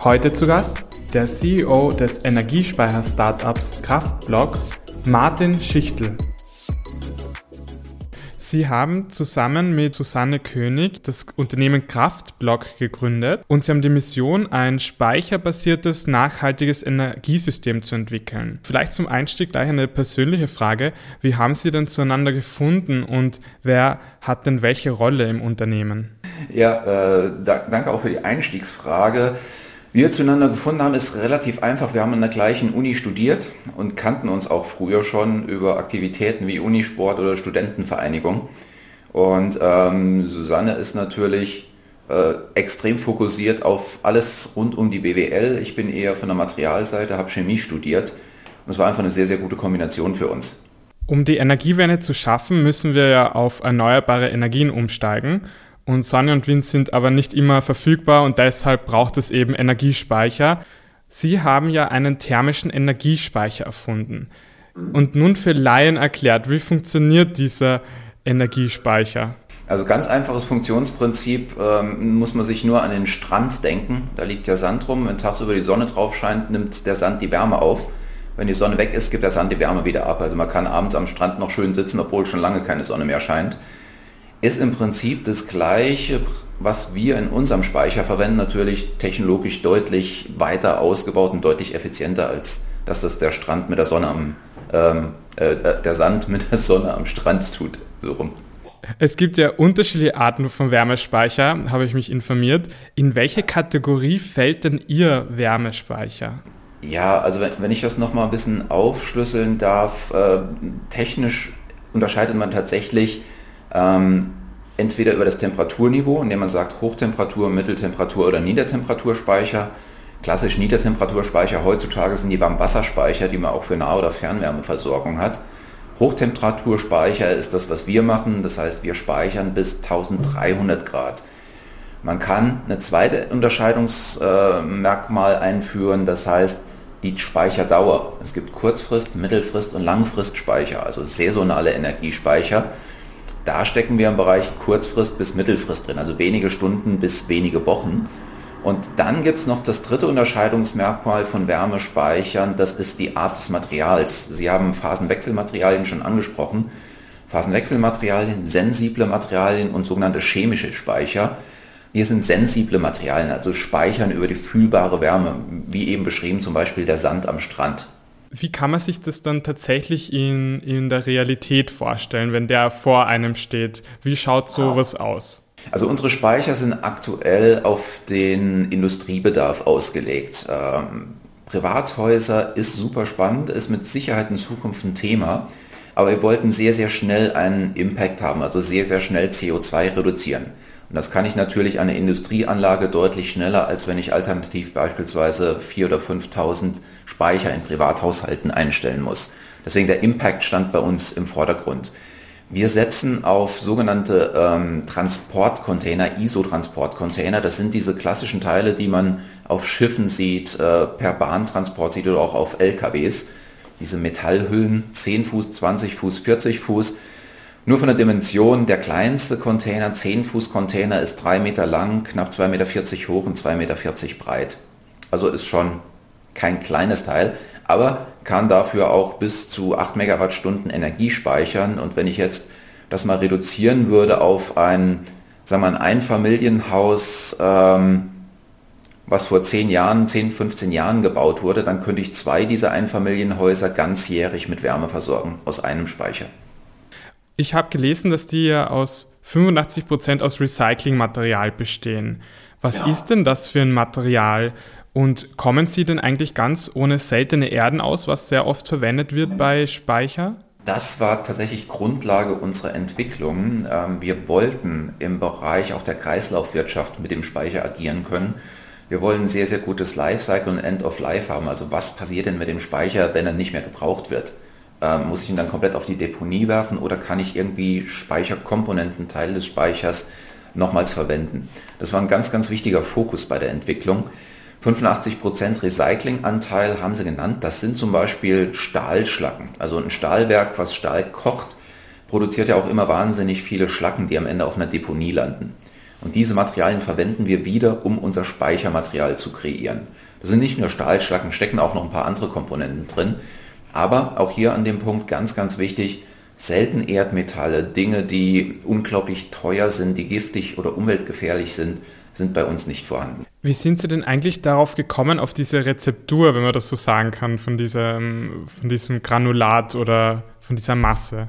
Heute zu Gast der CEO des Energiespeicher-Startups Kraftblock, Martin Schichtel. Sie haben zusammen mit Susanne König das Unternehmen Kraftblock gegründet und Sie haben die Mission, ein speicherbasiertes, nachhaltiges Energiesystem zu entwickeln. Vielleicht zum Einstieg gleich eine persönliche Frage. Wie haben Sie denn zueinander gefunden und wer hat denn welche Rolle im Unternehmen? Ja, äh, da, danke auch für die Einstiegsfrage. Wir zueinander gefunden haben, ist relativ einfach. Wir haben an der gleichen Uni studiert und kannten uns auch früher schon über Aktivitäten wie Unisport oder Studentenvereinigung. Und ähm, Susanne ist natürlich äh, extrem fokussiert auf alles rund um die BWL. Ich bin eher von der Materialseite, habe Chemie studiert. Und es war einfach eine sehr, sehr gute Kombination für uns. Um die Energiewende zu schaffen, müssen wir ja auf erneuerbare Energien umsteigen. Und Sonne und Wind sind aber nicht immer verfügbar und deshalb braucht es eben Energiespeicher. Sie haben ja einen thermischen Energiespeicher erfunden. Und nun für Laien erklärt, wie funktioniert dieser Energiespeicher? Also ganz einfaches Funktionsprinzip, ähm, muss man sich nur an den Strand denken. Da liegt ja Sand rum, wenn tagsüber die Sonne drauf scheint, nimmt der Sand die Wärme auf. Wenn die Sonne weg ist, gibt der Sand die Wärme wieder ab. Also man kann abends am Strand noch schön sitzen, obwohl schon lange keine Sonne mehr scheint ist im Prinzip das gleiche, was wir in unserem Speicher verwenden, natürlich technologisch deutlich weiter ausgebaut und deutlich effizienter, als dass das der Strand mit der Sonne am, ähm, äh, der Sand mit der Sonne am Strand tut. So rum. Es gibt ja unterschiedliche Arten von Wärmespeicher, habe ich mich informiert. In welche Kategorie fällt denn Ihr Wärmespeicher? Ja, also wenn, wenn ich das nochmal ein bisschen aufschlüsseln darf, äh, technisch unterscheidet man tatsächlich ähm, entweder über das Temperaturniveau, indem man sagt Hochtemperatur, Mitteltemperatur oder Niedertemperaturspeicher. Klassisch Niedertemperaturspeicher heutzutage sind die Warmwasserspeicher, die man auch für Nah- oder Fernwärmeversorgung hat. Hochtemperaturspeicher ist das, was wir machen. Das heißt, wir speichern bis 1300 Grad. Man kann eine zweite Unterscheidungsmerkmal einführen, das heißt die Speicherdauer. Es gibt Kurzfrist-, Mittelfrist- und Langfristspeicher, also saisonale Energiespeicher. Da stecken wir im Bereich Kurzfrist bis Mittelfrist drin, also wenige Stunden bis wenige Wochen. Und dann gibt es noch das dritte Unterscheidungsmerkmal von Wärmespeichern, das ist die Art des Materials. Sie haben Phasenwechselmaterialien schon angesprochen. Phasenwechselmaterialien, sensible Materialien und sogenannte chemische Speicher. Hier sind sensible Materialien, also speichern über die fühlbare Wärme, wie eben beschrieben zum Beispiel der Sand am Strand. Wie kann man sich das dann tatsächlich in, in der Realität vorstellen, wenn der vor einem steht? Wie schaut sowas aus? Also unsere Speicher sind aktuell auf den Industriebedarf ausgelegt. Ähm, Privathäuser ist super spannend, ist mit Sicherheit in Zukunft ein Thema, aber wir wollten sehr, sehr schnell einen Impact haben, also sehr, sehr schnell CO2 reduzieren. Und das kann ich natürlich an der Industrieanlage deutlich schneller, als wenn ich alternativ beispielsweise 4.000 oder 5.000 Speicher in Privathaushalten einstellen muss. Deswegen der Impact stand bei uns im Vordergrund. Wir setzen auf sogenannte ähm, Transportcontainer, ISO-Transportcontainer. Das sind diese klassischen Teile, die man auf Schiffen sieht, äh, per Bahntransport sieht oder auch auf LKWs. Diese Metallhüllen, 10 Fuß, 20 Fuß, 40 Fuß, nur von der Dimension, der kleinste Container, 10 Fuß Container, ist 3 Meter lang, knapp 2,40 Meter hoch und 2,40 Meter breit. Also ist schon kein kleines Teil, aber kann dafür auch bis zu 8 Megawattstunden Energie speichern. Und wenn ich jetzt das mal reduzieren würde auf ein, sagen wir, ein Einfamilienhaus, ähm, was vor 10 Jahren, 10, 15 Jahren gebaut wurde, dann könnte ich zwei dieser Einfamilienhäuser ganzjährig mit Wärme versorgen aus einem Speicher. Ich habe gelesen, dass die ja aus 85 Prozent aus Recyclingmaterial bestehen. Was ja. ist denn das für ein Material? Und kommen sie denn eigentlich ganz ohne seltene Erden aus, was sehr oft verwendet wird bei Speicher? Das war tatsächlich Grundlage unserer Entwicklung. Ähm, wir wollten im Bereich auch der Kreislaufwirtschaft mit dem Speicher agieren können. Wir wollen sehr, sehr gutes Lifecycle und End of Life haben. Also was passiert denn mit dem Speicher, wenn er nicht mehr gebraucht wird? Ähm, muss ich ihn dann komplett auf die Deponie werfen oder kann ich irgendwie Speicherkomponenten, Teil des Speichers nochmals verwenden? Das war ein ganz, ganz wichtiger Fokus bei der Entwicklung. 85% Recyclinganteil haben sie genannt. Das sind zum Beispiel Stahlschlacken. Also ein Stahlwerk, was Stahl kocht, produziert ja auch immer wahnsinnig viele Schlacken, die am Ende auf einer Deponie landen. Und diese Materialien verwenden wir wieder, um unser Speichermaterial zu kreieren. Da sind nicht nur Stahlschlacken, stecken auch noch ein paar andere Komponenten drin. Aber auch hier an dem Punkt ganz, ganz wichtig, selten Erdmetalle, Dinge, die unglaublich teuer sind, die giftig oder umweltgefährlich sind, sind bei uns nicht vorhanden. Wie sind Sie denn eigentlich darauf gekommen, auf diese Rezeptur, wenn man das so sagen kann, von diesem, von diesem Granulat oder von dieser Masse?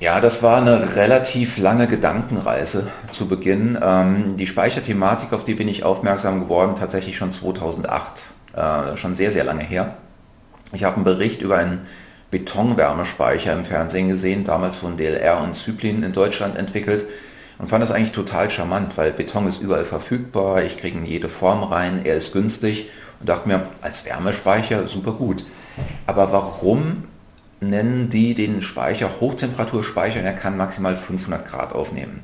Ja, das war eine relativ lange Gedankenreise zu Beginn. Ähm, die Speicherthematik, auf die bin ich aufmerksam geworden, tatsächlich schon 2008, äh, schon sehr, sehr lange her. Ich habe einen Bericht über einen Betonwärmespeicher im Fernsehen gesehen, damals von DLR und Zyplin in Deutschland entwickelt und fand das eigentlich total charmant, weil Beton ist überall verfügbar, ich kriege in jede Form rein, er ist günstig und dachte mir, als Wärmespeicher super gut. Aber warum nennen die den Speicher Hochtemperaturspeicher und er kann maximal 500 Grad aufnehmen?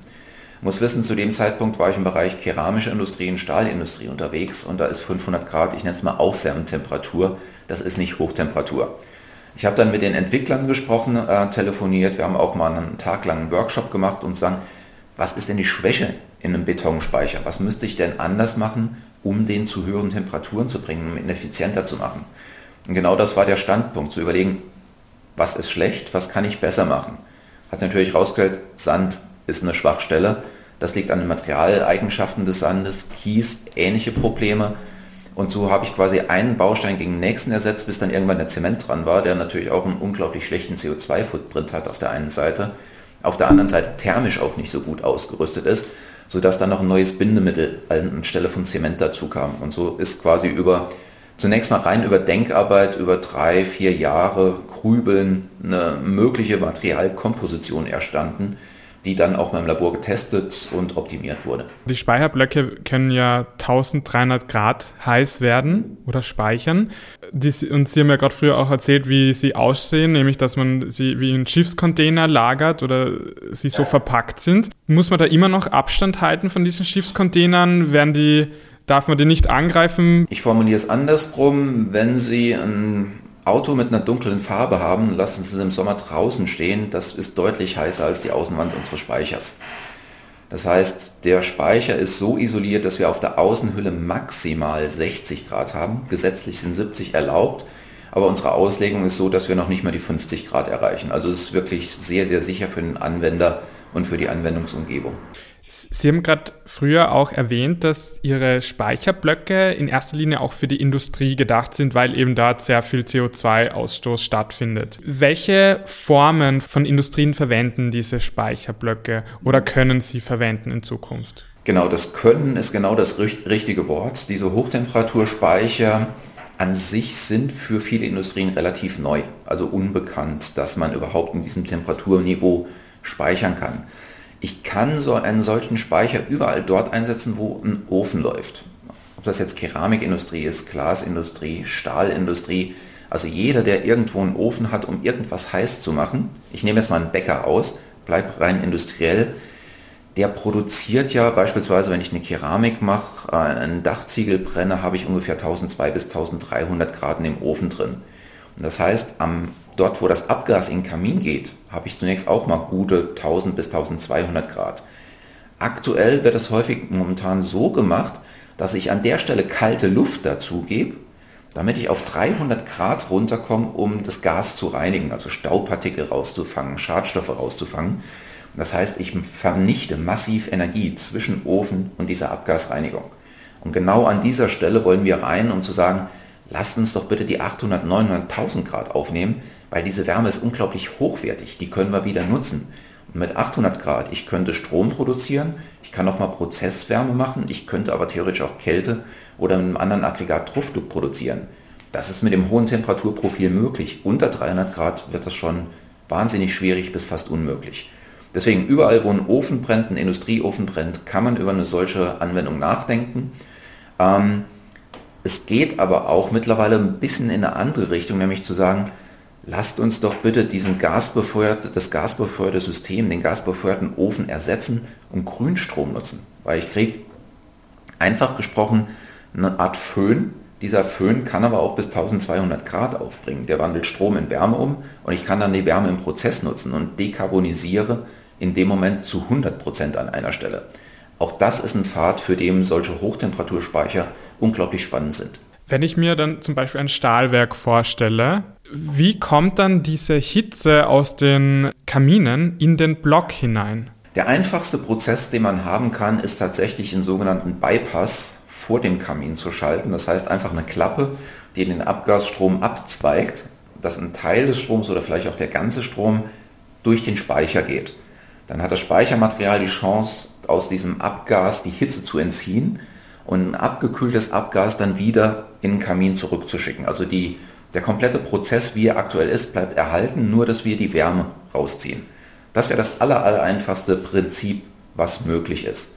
Ich muss wissen, zu dem Zeitpunkt war ich im Bereich keramische Industrie und Stahlindustrie unterwegs und da ist 500 Grad, ich nenne es mal Aufwärmtemperatur, das ist nicht Hochtemperatur. Ich habe dann mit den Entwicklern gesprochen, äh, telefoniert, wir haben auch mal einen Tag lang einen Workshop gemacht und sagen, was ist denn die Schwäche in einem Betonspeicher? Was müsste ich denn anders machen, um den zu höheren Temperaturen zu bringen, um ihn effizienter zu machen? Und genau das war der Standpunkt, zu überlegen, was ist schlecht, was kann ich besser machen? Hat natürlich rausgestellt, Sand ist eine Schwachstelle. Das liegt an den Materialeigenschaften des Sandes, Kies, ähnliche Probleme. Und so habe ich quasi einen Baustein gegen den nächsten ersetzt, bis dann irgendwann der Zement dran war, der natürlich auch einen unglaublich schlechten CO2-Footprint hat auf der einen Seite auf der anderen Seite thermisch auch nicht so gut ausgerüstet ist, sodass dann noch ein neues Bindemittel anstelle von Zement dazu kam. Und so ist quasi über, zunächst mal rein über Denkarbeit, über drei, vier Jahre Grübeln eine mögliche Materialkomposition erstanden, die dann auch mal im Labor getestet und optimiert wurde. Die Speicherblöcke können ja 1300 Grad heiß werden oder speichern. Die, und Sie haben ja gerade früher auch erzählt, wie sie aussehen, nämlich dass man sie wie in Schiffscontainer lagert oder sie so verpackt sind. Muss man da immer noch Abstand halten von diesen Schiffscontainern? Werden die Darf man die nicht angreifen? Ich formuliere es andersrum. Wenn Sie ein Auto mit einer dunklen Farbe haben, lassen Sie es im Sommer draußen stehen. Das ist deutlich heißer als die Außenwand unseres Speichers. Das heißt, der Speicher ist so isoliert, dass wir auf der Außenhülle maximal 60 Grad haben. Gesetzlich sind 70 erlaubt, aber unsere Auslegung ist so, dass wir noch nicht mal die 50 Grad erreichen. Also es ist wirklich sehr, sehr sicher für den Anwender und für die Anwendungsumgebung. Sie haben gerade früher auch erwähnt, dass Ihre Speicherblöcke in erster Linie auch für die Industrie gedacht sind, weil eben dort sehr viel CO2-Ausstoß stattfindet. Welche Formen von Industrien verwenden diese Speicherblöcke oder können sie verwenden in Zukunft? Genau, das Können ist genau das richtige Wort. Diese Hochtemperaturspeicher an sich sind für viele Industrien relativ neu, also unbekannt, dass man überhaupt in diesem Temperaturniveau speichern kann. Ich kann so einen solchen Speicher überall dort einsetzen, wo ein Ofen läuft. Ob das jetzt Keramikindustrie ist, Glasindustrie, Stahlindustrie, also jeder, der irgendwo einen Ofen hat, um irgendwas heiß zu machen, ich nehme jetzt mal einen Bäcker aus, bleibt rein industriell, der produziert ja beispielsweise, wenn ich eine Keramik mache, äh, einen Dachziegel brenne, habe ich ungefähr 1200 bis 1300 Grad dem Ofen drin. Und das heißt, am dort, wo das Abgas in den Kamin geht, habe ich zunächst auch mal gute 1000 bis 1200 Grad. Aktuell wird es häufig momentan so gemacht, dass ich an der Stelle kalte Luft dazu gebe, damit ich auf 300 Grad runterkomme, um das Gas zu reinigen, also Staubpartikel rauszufangen, Schadstoffe rauszufangen. Das heißt, ich vernichte massiv Energie zwischen Ofen und dieser Abgasreinigung. Und genau an dieser Stelle wollen wir rein, um zu sagen, lasst uns doch bitte die 800, 900, 1000 Grad aufnehmen, weil diese Wärme ist unglaublich hochwertig, die können wir wieder nutzen. Und mit 800 Grad, ich könnte Strom produzieren, ich kann auch mal Prozesswärme machen, ich könnte aber theoretisch auch Kälte oder mit einem anderen Aggregat Druck produzieren. Das ist mit dem hohen Temperaturprofil möglich. Unter 300 Grad wird das schon wahnsinnig schwierig bis fast unmöglich. Deswegen überall, wo ein Ofen brennt, ein Industrieofen brennt, kann man über eine solche Anwendung nachdenken. Ähm, es geht aber auch mittlerweile ein bisschen in eine andere Richtung, nämlich zu sagen, lasst uns doch bitte diesen gasbefeuerte, das gasbefeuerte System, den gasbefeuerten Ofen ersetzen und Grünstrom nutzen. Weil ich kriege einfach gesprochen eine Art Föhn. Dieser Föhn kann aber auch bis 1200 Grad aufbringen. Der wandelt Strom in Wärme um und ich kann dann die Wärme im Prozess nutzen und dekarbonisiere in dem Moment zu 100 Prozent an einer Stelle. Auch das ist ein Pfad, für den solche Hochtemperaturspeicher unglaublich spannend sind. Wenn ich mir dann zum Beispiel ein Stahlwerk vorstelle, wie kommt dann diese Hitze aus den Kaminen in den Block hinein? Der einfachste Prozess, den man haben kann, ist tatsächlich einen sogenannten Bypass vor dem Kamin zu schalten. Das heißt einfach eine Klappe, die den Abgasstrom abzweigt, dass ein Teil des Stroms oder vielleicht auch der ganze Strom durch den Speicher geht. Dann hat das Speichermaterial die Chance, aus diesem Abgas die Hitze zu entziehen und ein abgekühltes Abgas dann wieder in den Kamin zurückzuschicken. Also die, der komplette Prozess, wie er aktuell ist, bleibt erhalten, nur dass wir die Wärme rausziehen. Das wäre das aller, aller einfachste Prinzip, was möglich ist.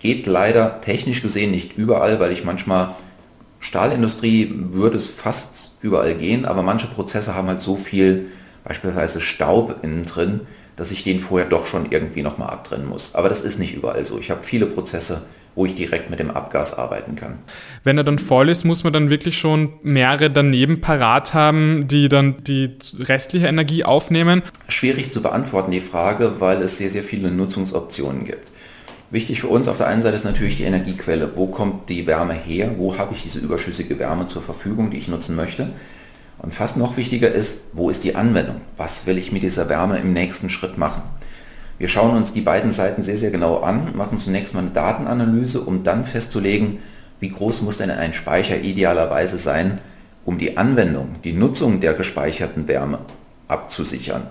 Geht leider technisch gesehen nicht überall, weil ich manchmal Stahlindustrie würde es fast überall gehen, aber manche Prozesse haben halt so viel beispielsweise Staub innen drin, dass ich den vorher doch schon irgendwie nochmal abtrennen muss. Aber das ist nicht überall so. Ich habe viele Prozesse, wo ich direkt mit dem Abgas arbeiten kann. Wenn er dann voll ist, muss man dann wirklich schon mehrere daneben parat haben, die dann die restliche Energie aufnehmen? Schwierig zu beantworten, die Frage, weil es sehr, sehr viele Nutzungsoptionen gibt. Wichtig für uns auf der einen Seite ist natürlich die Energiequelle. Wo kommt die Wärme her? Wo habe ich diese überschüssige Wärme zur Verfügung, die ich nutzen möchte? Und fast noch wichtiger ist, wo ist die Anwendung? Was will ich mit dieser Wärme im nächsten Schritt machen? Wir schauen uns die beiden Seiten sehr, sehr genau an, machen zunächst mal eine Datenanalyse, um dann festzulegen, wie groß muss denn ein Speicher idealerweise sein, um die Anwendung, die Nutzung der gespeicherten Wärme abzusichern.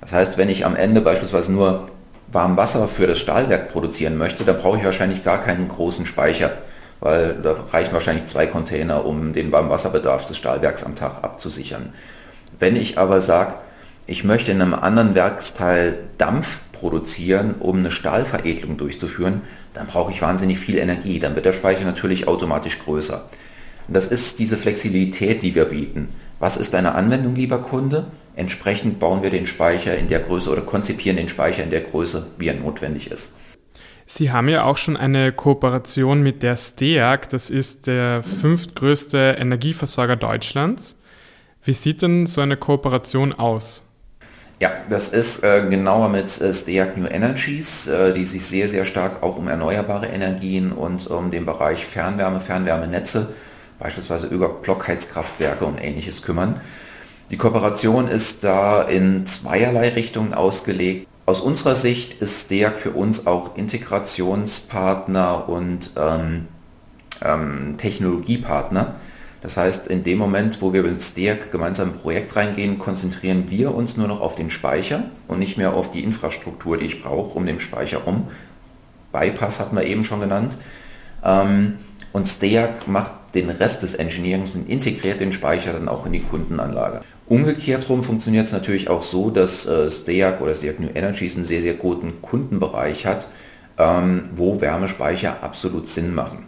Das heißt, wenn ich am Ende beispielsweise nur warm Wasser für das Stahlwerk produzieren möchte, dann brauche ich wahrscheinlich gar keinen großen Speicher weil da reichen wahrscheinlich zwei Container, um den Warmwasserbedarf des Stahlwerks am Tag abzusichern. Wenn ich aber sage, ich möchte in einem anderen Werksteil Dampf produzieren, um eine Stahlveredelung durchzuführen, dann brauche ich wahnsinnig viel Energie. Dann wird der Speicher natürlich automatisch größer. Und das ist diese Flexibilität, die wir bieten. Was ist deine Anwendung, lieber Kunde? Entsprechend bauen wir den Speicher in der Größe oder konzipieren den Speicher in der Größe, wie er notwendig ist. Sie haben ja auch schon eine Kooperation mit der STEAG, das ist der fünftgrößte Energieversorger Deutschlands. Wie sieht denn so eine Kooperation aus? Ja, das ist äh, genauer mit äh, STEAG New Energies, äh, die sich sehr, sehr stark auch um erneuerbare Energien und um den Bereich Fernwärme, Fernwärmenetze, beispielsweise über Blockheizkraftwerke und ähnliches kümmern. Die Kooperation ist da in zweierlei Richtungen ausgelegt. Aus unserer Sicht ist STEAG für uns auch Integrationspartner und ähm, ähm, Technologiepartner. Das heißt, in dem Moment, wo wir mit STEAG gemeinsam ein Projekt reingehen, konzentrieren wir uns nur noch auf den Speicher und nicht mehr auf die Infrastruktur, die ich brauche, um den Speicher rum. Bypass hatten wir eben schon genannt. Ähm, und STEAG macht den Rest des Engineerings und integriert den Speicher dann auch in die Kundenanlage. Umgekehrt rum funktioniert es natürlich auch so, dass äh, STEAG oder STEAG New Energies einen sehr, sehr guten Kundenbereich hat, ähm, wo Wärmespeicher absolut Sinn machen.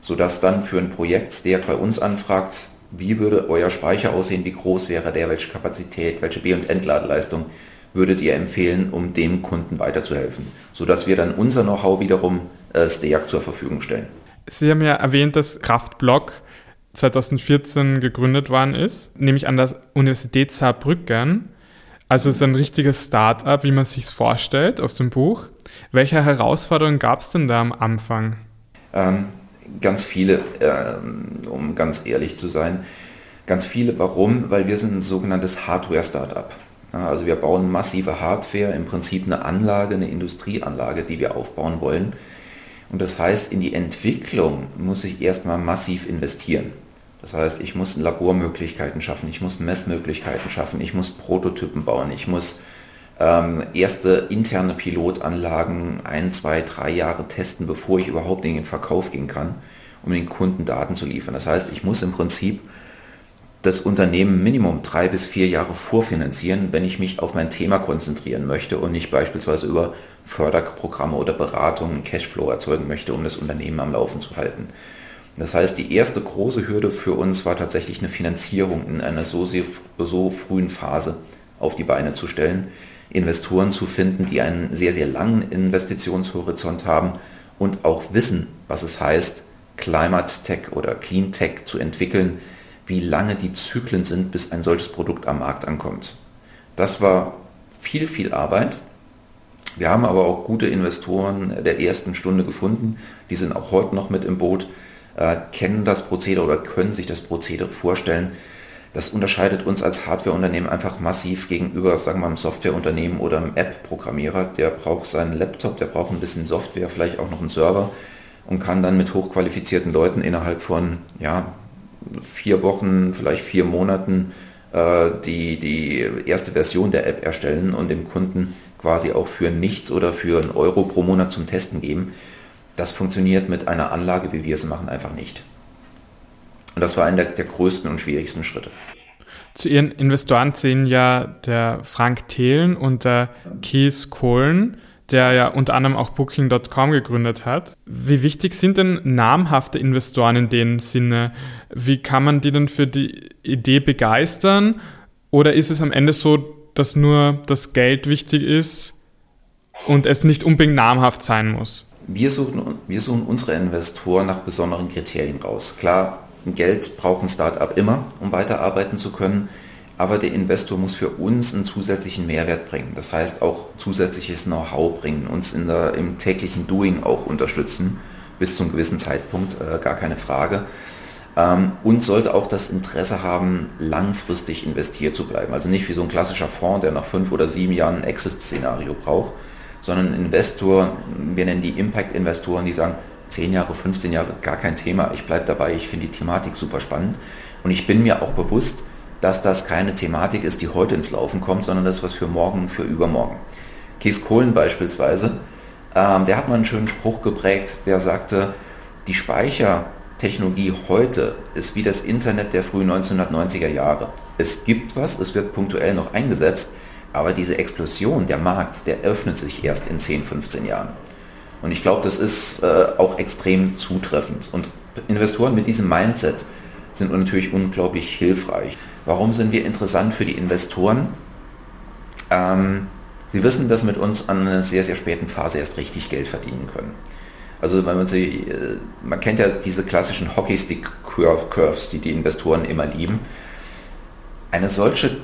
Sodass dann für ein Projekt STEAG bei uns anfragt, wie würde euer Speicher aussehen, wie groß wäre der, welche Kapazität, welche B- und Entladeleistung würdet ihr empfehlen, um dem Kunden weiterzuhelfen, sodass wir dann unser Know-how wiederum äh, STEAG zur Verfügung stellen. Sie haben ja erwähnt, dass Kraftblock 2014 gegründet worden ist, nämlich an der Universität Saarbrücken. Also es ist ein richtiges Start-up, wie man sich vorstellt aus dem Buch. Welche Herausforderungen gab es denn da am Anfang? Ähm, ganz viele, ähm, um ganz ehrlich zu sein. Ganz viele. Warum? Weil wir sind ein sogenanntes Hardware-Startup. Also wir bauen massive Hardware, im Prinzip eine Anlage, eine Industrieanlage, die wir aufbauen wollen. Und das heißt, in die Entwicklung muss ich erstmal massiv investieren. Das heißt, ich muss Labormöglichkeiten schaffen, ich muss Messmöglichkeiten schaffen, ich muss Prototypen bauen, ich muss ähm, erste interne Pilotanlagen ein, zwei, drei Jahre testen, bevor ich überhaupt in den Verkauf gehen kann, um den Kunden Daten zu liefern. Das heißt, ich muss im Prinzip das Unternehmen Minimum drei bis vier Jahre vorfinanzieren, wenn ich mich auf mein Thema konzentrieren möchte und nicht beispielsweise über Förderprogramme oder Beratungen Cashflow erzeugen möchte, um das Unternehmen am Laufen zu halten. Das heißt, die erste große Hürde für uns war tatsächlich eine Finanzierung in einer so, so frühen Phase auf die Beine zu stellen, Investoren zu finden, die einen sehr, sehr langen Investitionshorizont haben und auch wissen, was es heißt, Climate Tech oder Clean Tech zu entwickeln, wie lange die Zyklen sind, bis ein solches Produkt am Markt ankommt. Das war viel, viel Arbeit. Wir haben aber auch gute Investoren der ersten Stunde gefunden, die sind auch heute noch mit im Boot, äh, kennen das Prozedere oder können sich das Prozedere vorstellen. Das unterscheidet uns als Hardwareunternehmen einfach massiv gegenüber, sagen wir mal, einem Softwareunternehmen oder einem App-Programmierer. Der braucht seinen Laptop, der braucht ein bisschen Software, vielleicht auch noch einen Server und kann dann mit hochqualifizierten Leuten innerhalb von ja, vier Wochen, vielleicht vier Monaten äh, die, die erste Version der App erstellen und dem Kunden quasi auch für nichts oder für einen Euro pro Monat zum Testen geben. Das funktioniert mit einer Anlage, wie wir es machen, einfach nicht. Und das war einer der, der größten und schwierigsten Schritte. Zu Ihren Investoren zählen ja der Frank Thelen und der Kees Kohlen, der ja unter anderem auch Booking.com gegründet hat. Wie wichtig sind denn namhafte Investoren in dem Sinne? Wie kann man die denn für die Idee begeistern? Oder ist es am Ende so, dass nur das Geld wichtig ist und es nicht unbedingt namhaft sein muss? Wir suchen, wir suchen unsere Investoren nach besonderen Kriterien raus. Klar, Geld braucht ein Startup immer, um weiterarbeiten zu können, aber der Investor muss für uns einen zusätzlichen Mehrwert bringen. Das heißt auch zusätzliches Know-how bringen, uns in der, im täglichen Doing auch unterstützen, bis zum gewissen Zeitpunkt, äh, gar keine Frage. Ähm, und sollte auch das Interesse haben, langfristig investiert zu bleiben. Also nicht wie so ein klassischer Fonds, der nach fünf oder sieben Jahren ein Exit-Szenario braucht, sondern Investor, wir nennen die Impact-Investoren, die sagen, 10 Jahre, 15 Jahre, gar kein Thema, ich bleibe dabei, ich finde die Thematik super spannend. Und ich bin mir auch bewusst, dass das keine Thematik ist, die heute ins Laufen kommt, sondern das was für morgen, für übermorgen. Kies Kohlen beispielsweise, ähm, der hat mal einen schönen Spruch geprägt, der sagte, die Speichertechnologie heute ist wie das Internet der frühen 1990er Jahre. Es gibt was, es wird punktuell noch eingesetzt, aber diese Explosion, der Markt, der öffnet sich erst in 10, 15 Jahren. Und ich glaube, das ist äh, auch extrem zutreffend. Und Investoren mit diesem Mindset sind natürlich unglaublich hilfreich. Warum sind wir interessant für die Investoren? Ähm, sie wissen, dass mit uns an einer sehr, sehr späten Phase erst richtig Geld verdienen können. Also man, sie, äh, man kennt ja diese klassischen Hockeystick-Curves, die die Investoren immer lieben. Eine solche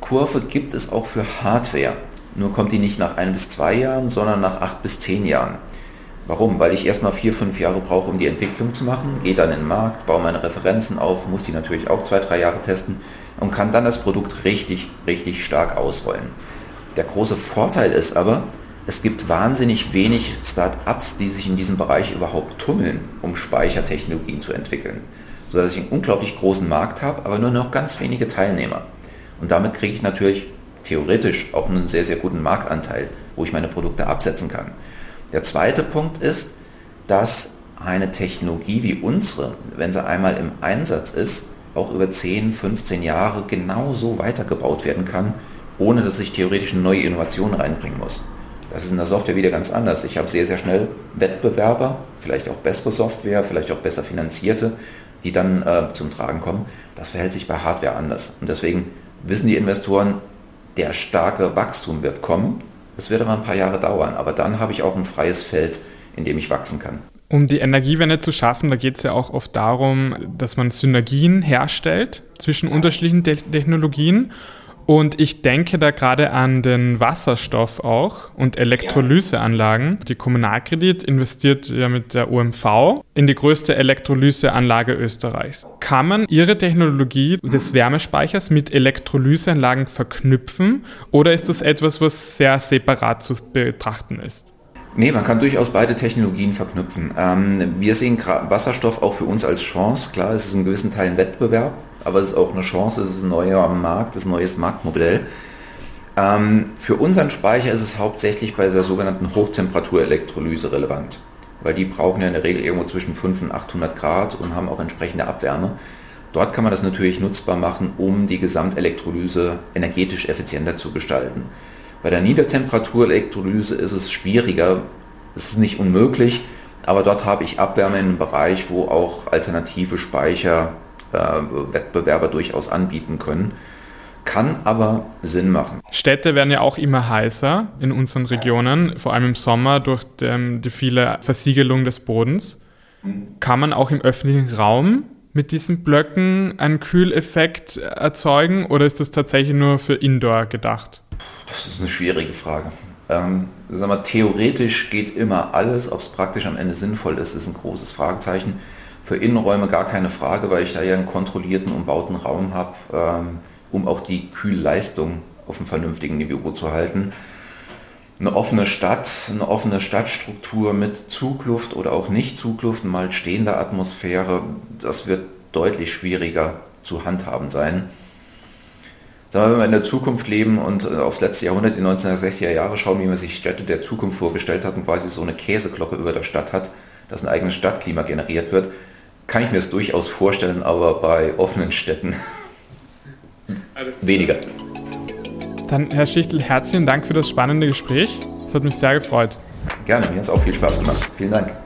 Kurve gibt es auch für Hardware. Nur kommt die nicht nach ein bis zwei Jahren, sondern nach acht bis zehn Jahren. Warum? Weil ich erstmal vier, fünf Jahre brauche, um die Entwicklung zu machen, gehe dann in den Markt, baue meine Referenzen auf, muss die natürlich auch zwei, drei Jahre testen und kann dann das Produkt richtig, richtig stark ausrollen. Der große Vorteil ist aber, es gibt wahnsinnig wenig Start-ups, die sich in diesem Bereich überhaupt tummeln, um Speichertechnologien zu entwickeln. Sodass ich einen unglaublich großen Markt habe, aber nur noch ganz wenige Teilnehmer. Und damit kriege ich natürlich theoretisch auch einen sehr, sehr guten Marktanteil, wo ich meine Produkte absetzen kann. Der zweite Punkt ist, dass eine Technologie wie unsere, wenn sie einmal im Einsatz ist, auch über 10, 15 Jahre genauso weitergebaut werden kann, ohne dass ich theoretisch eine neue Innovation reinbringen muss. Das ist in der Software wieder ganz anders. Ich habe sehr, sehr schnell Wettbewerber, vielleicht auch bessere Software, vielleicht auch besser finanzierte, die dann äh, zum Tragen kommen. Das verhält sich bei Hardware anders. Und deswegen wissen die Investoren, der starke Wachstum wird kommen. Es wird aber ein paar Jahre dauern, aber dann habe ich auch ein freies Feld, in dem ich wachsen kann. Um die Energiewende zu schaffen, da geht es ja auch oft darum, dass man Synergien herstellt zwischen unterschiedlichen Te Technologien. Und ich denke da gerade an den Wasserstoff auch und Elektrolyseanlagen. Die Kommunalkredit investiert ja mit der OMV in die größte Elektrolyseanlage Österreichs. Kann man Ihre Technologie des Wärmespeichers mit Elektrolyseanlagen verknüpfen oder ist das etwas, was sehr separat zu betrachten ist? Nee, man kann durchaus beide Technologien verknüpfen. Ähm, wir sehen Wasserstoff auch für uns als Chance. Klar, es ist in gewissen Teilen Wettbewerb, aber es ist auch eine Chance, es ist ein neuer Markt, es ist ein neues Marktmodell. Ähm, für unseren Speicher ist es hauptsächlich bei der sogenannten Hochtemperaturelektrolyse relevant, weil die brauchen ja in der Regel irgendwo zwischen 500 und 800 Grad und haben auch entsprechende Abwärme. Dort kann man das natürlich nutzbar machen, um die Gesamtelektrolyse energetisch effizienter zu gestalten. Bei der Niedertemperaturelektrolyse ist es schwieriger, es ist nicht unmöglich, aber dort habe ich Abwärme in einem Bereich, wo auch alternative Speicher Wettbewerber durchaus anbieten können. Kann aber Sinn machen. Städte werden ja auch immer heißer in unseren Regionen, vor allem im Sommer durch die, viele Versiegelung des Bodens. Kann man auch im öffentlichen Raum mit diesen Blöcken einen Kühleffekt erzeugen oder ist das tatsächlich nur für Indoor gedacht? Das ist eine schwierige Frage. Ähm, sagen wir, theoretisch geht immer alles, ob es praktisch am Ende sinnvoll ist, ist ein großes Fragezeichen. Für Innenräume gar keine Frage, weil ich da ja einen kontrollierten, umbauten Raum habe, ähm, um auch die Kühlleistung auf einem vernünftigen Niveau zu halten. Eine offene Stadt, eine offene Stadtstruktur mit Zugluft oder auch nicht Zugluft, mal stehender Atmosphäre, das wird deutlich schwieriger zu handhaben sein. Sagen wir, wenn wir in der Zukunft leben und äh, aufs letzte Jahrhundert, die 1960er Jahre schauen, wie man sich Städte der Zukunft vorgestellt hat und quasi so eine Käseglocke über der Stadt hat, dass ein eigenes Stadtklima generiert wird, kann ich mir das durchaus vorstellen, aber bei offenen Städten weniger. Dann, Herr Schichtel, herzlichen Dank für das spannende Gespräch. Es hat mich sehr gefreut. Gerne, mir hat es auch viel Spaß gemacht. Vielen Dank.